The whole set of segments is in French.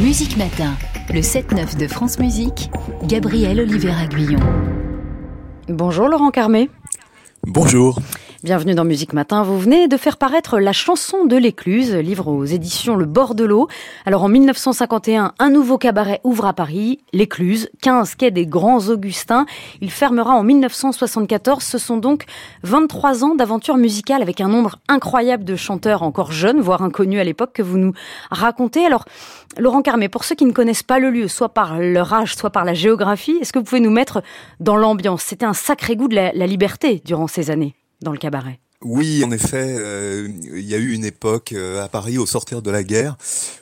Musique Matin, le 7-9 de France Musique, Gabriel Oliveira Guillon. Bonjour Laurent Carmé. Bonjour. Bienvenue dans Musique Matin. Vous venez de faire paraître La chanson de l'écluse, livre aux éditions Le Bord de l'eau. Alors en 1951, un nouveau cabaret ouvre à Paris, l'écluse, 15 quai des Grands Augustins. Il fermera en 1974. Ce sont donc 23 ans d'aventure musicale avec un nombre incroyable de chanteurs encore jeunes, voire inconnus à l'époque, que vous nous racontez. Alors, Laurent Carmé, pour ceux qui ne connaissent pas le lieu, soit par leur âge, soit par la géographie, est-ce que vous pouvez nous mettre dans l'ambiance? C'était un sacré goût de la, la liberté durant ces années dans le cabaret. Oui, en effet, euh, il y a eu une époque euh, à Paris au sortir de la guerre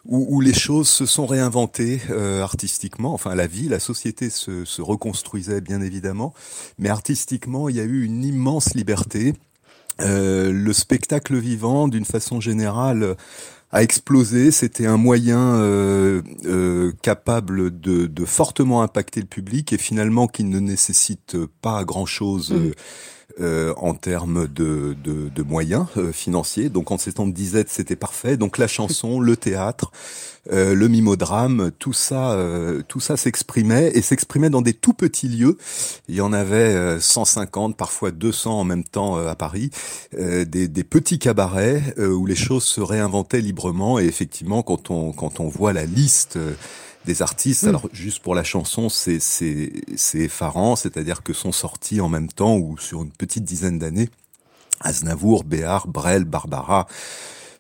où, où les choses se sont réinventées euh, artistiquement. Enfin, la vie, la société se, se, reconstruisait bien évidemment, mais artistiquement, il y a eu une immense liberté. Le spectacle vivant, d'une façon générale, a explosé. C'était un moyen euh, capable de, de, fortement impacter le public et finalement qui ne nécessite pas grand-chose. Mmh euh, en termes de, de, de moyens euh, financiers. Donc en ces temps de disette, c'était parfait. Donc la chanson, le théâtre, euh, le mimodrame, tout ça, euh, tout ça s'exprimait et s'exprimait dans des tout petits lieux. Il y en avait 150, parfois 200 en même temps à Paris, des, des, petits cabarets où les choses se réinventaient librement. Et effectivement, quand on quand on voit la liste des artistes. Mm. Alors juste pour la chanson, c'est c'est c'est effarant, c'est-à-dire que sont sortis en même temps ou sur une petite dizaine d'années Aznavour, Béard, Brel, Barbara.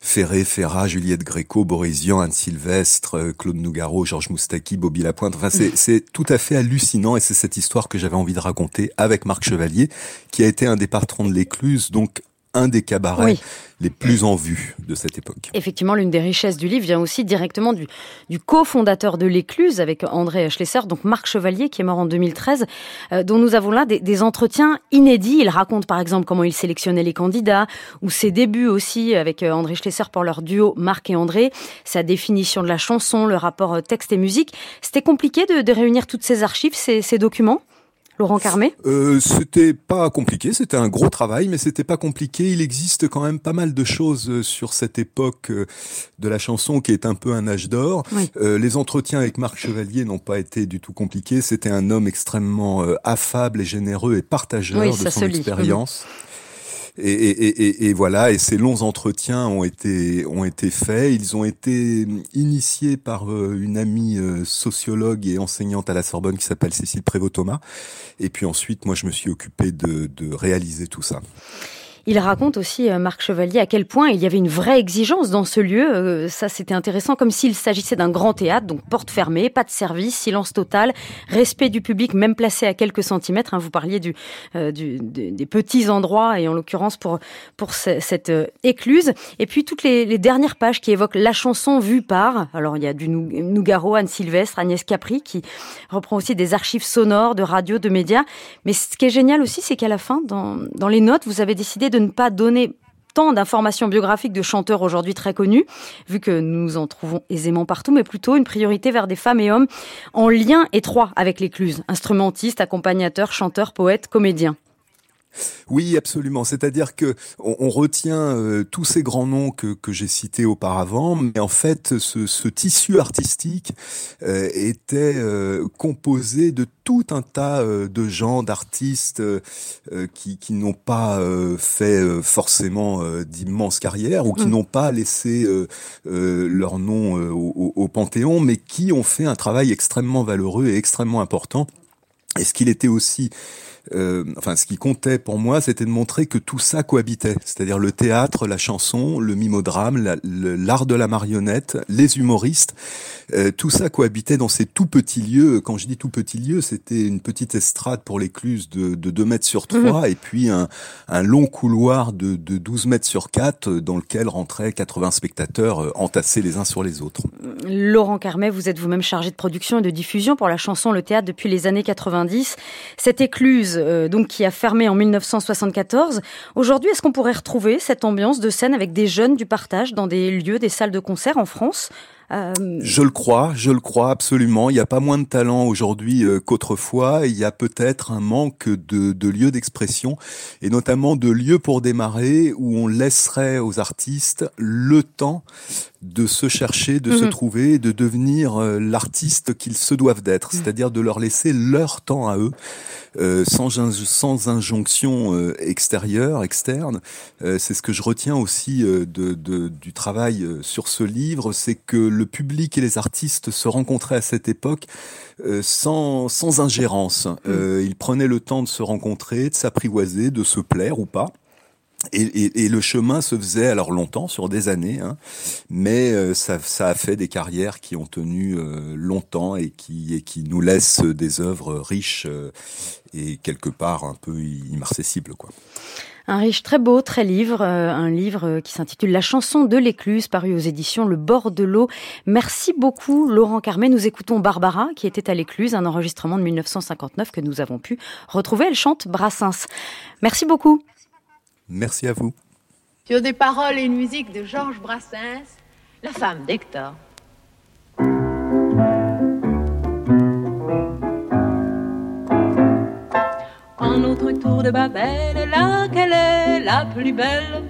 Ferré, Ferrat, Juliette Gréco, Borisian, Anne Sylvestre, euh, Claude Nougaro, Georges Moustaki, Bobby Lapointe. Enfin, c'est, c'est tout à fait hallucinant et c'est cette histoire que j'avais envie de raconter avec Marc Chevalier, qui a été un des patrons de l'Écluse, donc un des cabarets les plus en vue de cette époque. Effectivement, l'une des richesses du livre vient aussi directement du, du cofondateur de l'Écluse avec André Schlesser, donc Marc Chevalier, qui est mort en 2013, euh, dont nous avons là des, des, entretiens inédits. Il raconte par exemple comment il sélectionnait les candidats, ou ses débuts aussi avec euh, André Schlesser pour leur duo Marc et André, sa définition de la chanson, le rapport euh, texte et musique. C'était compliqué de, de réunir toutes ces archives, ces, ces documents? Laurent Carmé euh, C'était pas compliqué, c'était un gros travail, mais c'était pas compliqué. Il existe quand même pas mal de choses euh, sur cette époque euh, de la chanson qui est un peu un âge d'or. Oui. Euh, les entretiens avec Marc Chevalier n'ont pas été du tout compliqués. C'était un homme extrêmement affable et généreux et partageur oui, de son expérience. Mmh. Et, et, et, et, voilà, et ces longs entretiens ont été ont été faits. Ils ont été initiés par euh, une amie euh, sociologue et enseignante à la Sorbonne qui s'appelle Cécile Prévost-Thomas. Et puis ensuite, moi, je me suis occupé de, de réaliser tout ça. Il raconte aussi, euh, Marc Chevalier, à quel point il y avait une vraie exigence dans ce lieu. Euh, ça, c'était intéressant, comme s'il s'agissait d'un grand théâtre, donc porte fermée, pas de service, silence total, respect du public, même placé à quelques centimètres. Hein, vous parliez euh, des petits endroits, et en l'occurrence pour, cette écluse. Et puis toutes les, dernières pages qui évoquent la chanson vue par, alors il y a du Nougaro, Anne Sylvestre, Agnès Capri, qui reprend aussi des archives sonores, de radio, de médias. Mais ce qui est génial aussi, c'est qu'à la fin, dans les notes, vous avez décidé de ne pas donner tant d'informations biographiques de chanteurs aujourd'hui très connus, vu que nous en trouvons aisément partout, mais plutôt une priorité vers des femmes et hommes en lien étroit avec l'écluse, instrumentistes, accompagnateurs, chanteurs, poètes, comédiens. Oui, absolument. C'est-à-dire que on, on retient euh, tous ces grands noms que, que j'ai cités auparavant, mais en fait, ce, ce tissu artistique euh, était euh, composé de tout un tas de gens, d'artistes qui, qui n'ont pas fait forcément d'immenses carrières ou qui mmh. n'ont pas laissé leur nom au, au Panthéon, mais qui ont fait un travail extrêmement valeureux et extrêmement important. Est-ce qu'il était aussi euh, enfin, ce qui comptait pour moi, c'était de montrer que tout ça cohabitait, c'est-à-dire le théâtre, la chanson, le mimodrame, l'art de la marionnette, les humoristes, euh, tout ça cohabitait dans ces tout petits lieux. Quand je dis tout petits lieux, c'était une petite estrade pour l'écluse de, de 2 mètres sur 3 mmh. et puis un, un long couloir de, de 12 mètres sur 4 dans lequel rentraient 80 spectateurs euh, entassés les uns sur les autres. Laurent Carmet, vous êtes vous-même chargé de production et de diffusion pour la chanson Le Théâtre depuis les années 90. Cette écluse euh, donc qui a fermé en 1974. Aujourd'hui, est-ce qu'on pourrait retrouver cette ambiance de scène avec des jeunes du partage dans des lieux, des salles de concert en France? Euh, je le crois, je le crois absolument. Il n'y a pas moins de talent aujourd'hui euh, qu'autrefois. Il y a peut-être un manque de, de lieux d'expression et notamment de lieux pour démarrer où on laisserait aux artistes le temps de se chercher, de se mhm. trouver, de devenir euh, l'artiste qu'ils se doivent d'être, mhm. c'est-à-dire de leur laisser leur temps à eux, euh, sans, sans injonction extérieure, externe. c'est ce que je retiens aussi de, de, du travail sur ce livre, c'est que le public et les artistes se rencontraient à cette époque sans, sans ingérence. Mhm. ils prenaient le temps de se rencontrer, de s'apprivoiser, de se plaire ou pas. Et, et, et, le chemin se faisait alors longtemps, sur des années, hein, mais euh, ça, ça, a fait des carrières qui ont tenu euh, longtemps et qui, et qui nous laissent des œuvres riches euh, et quelque part un peu immarcessibles. Quoi. Un riche très beau, très livre, un livre qui s'intitule La chanson de l'écluse, paru aux éditions Le bord de l'eau. Merci beaucoup Laurent Carmet. Nous écoutons Barbara qui était à l'écluse, un enregistrement de 1959 que nous avons pu retrouver. Elle chante Brassens. Merci beaucoup. Merci à vous. Sur des paroles et une musique de Georges Brassens, la femme d'Hector. De Babel, laquelle est la plus belle,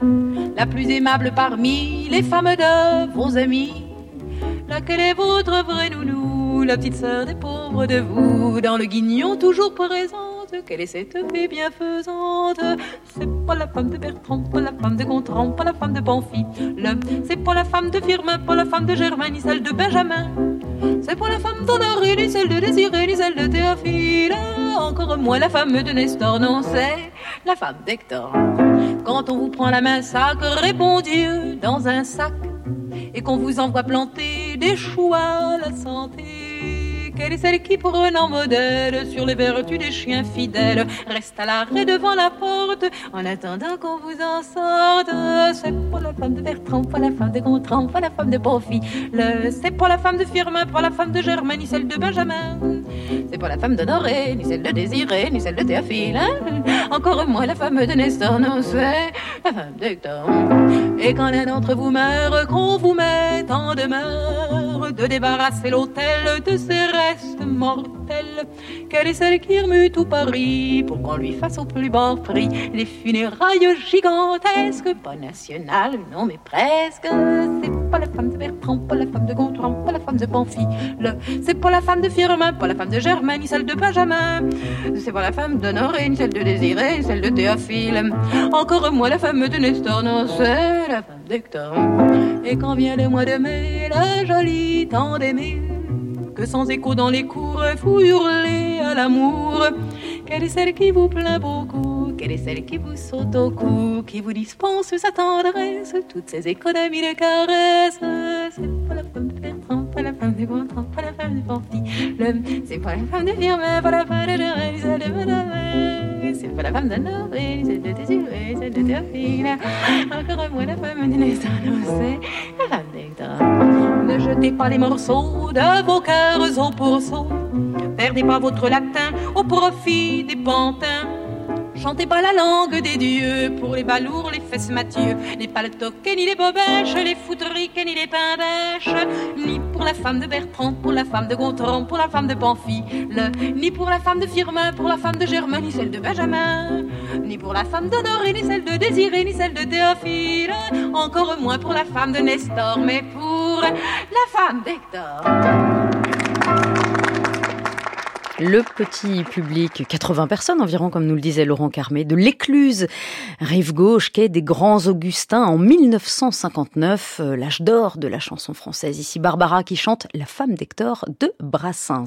la plus aimable parmi les femmes de vos amis. Laquelle est votre vraie nounou, la petite sœur des pauvres de vous, dans le guignon toujours présent quelle est cette fée bienfaisante C'est pas la femme de Bertrand, pas la femme de Gontran, pas la femme de Pamphile. C'est pas la femme de Firmin, pas la femme de Germain, ni celle de Benjamin. C'est pas la femme d'Honoré, ni celle de Désiré, ni celle de Théophile. Encore moins la femme de Nestor, non, c'est la femme d'Hector. Quand on vous prend la main sac, répond Dieu dans un sac, et qu'on vous envoie planter des choux à la santé. Quelle est celle qui, prenant modèle sur les vertus des chiens fidèles, reste à l'arrêt devant la porte en attendant qu'on vous en sorte C'est pour la femme de Bertrand, pas la femme de Gontran, pas la femme de Bonfils. C'est pour la femme de Firmin, pas la femme de Germain, ni celle de Benjamin. C'est pas la femme d'Honoré, ni celle de Désiré, ni celle de Théophile. Encore moins la femme de Nestor, non, c'est la femme d'Hector. Et quand l'un d'entre vous meurt, qu'on vous met en demeure de débarrasser l'hôtel de ses rêves mortelle. Quelle est celle qui remue tout Paris pour qu'on lui fasse au plus bas prix les funérailles gigantesques, pas nationales, non mais presque. Pas la femme de Bertrand, pas la femme de Gontran, pas la femme de Pamphile. C'est pas la femme de Firmin, pas la femme de Germain, ni celle de Benjamin. C'est pas la femme d'Honoré, ni celle de Désiré, ni celle de Théophile. Encore moins la femme de Nestor, non, c'est la femme d'Hector. Et quand vient le mois de mai, la jolie temps d'aimer sans écho dans les cours, vous hurlez à l'amour. Quelle est celle qui vous plaint beaucoup? Quelle est celle qui vous saute au cou Qui vous dispense sa tendresse Toutes ces économies de caresses C'est pas la femme de Bertrand, pas la femme de Gontran, pas la femme de Panty. C'est pas la femme de Firmin, pas la femme de Jérémy, celle de Madame. C'est pas la femme d'Honoré, celle de Désiré, celle de Théophile. Encore moins la femme de c'est la femme d'Hector. Ne jetez pas les morceaux de vos cœurs au pourceau. Perdez pas votre latin au profit des pantins. Chantez pas la langue des dieux pour les balours, les fesses Mathieu, les paletoques, ni les bobèches, les foutriques, ni les pain-bêches, ni pour la femme de Bertrand, pour la femme de Gontran, pour la femme de Pamphile, ni pour la femme de Firmin, pour la femme de Germain, ni celle de Benjamin, ni pour la femme d'Honoré, ni celle de Désiré, ni celle de Théophile, encore moins pour la femme de Nestor, mais pour la femme d'Hector. Le petit public, 80 personnes environ, comme nous le disait Laurent Carmé, de l'écluse, rive gauche, quai des Grands Augustins, en 1959, euh, l'âge d'or de la chanson française. Ici, Barbara qui chante La femme d'Hector de Brassens.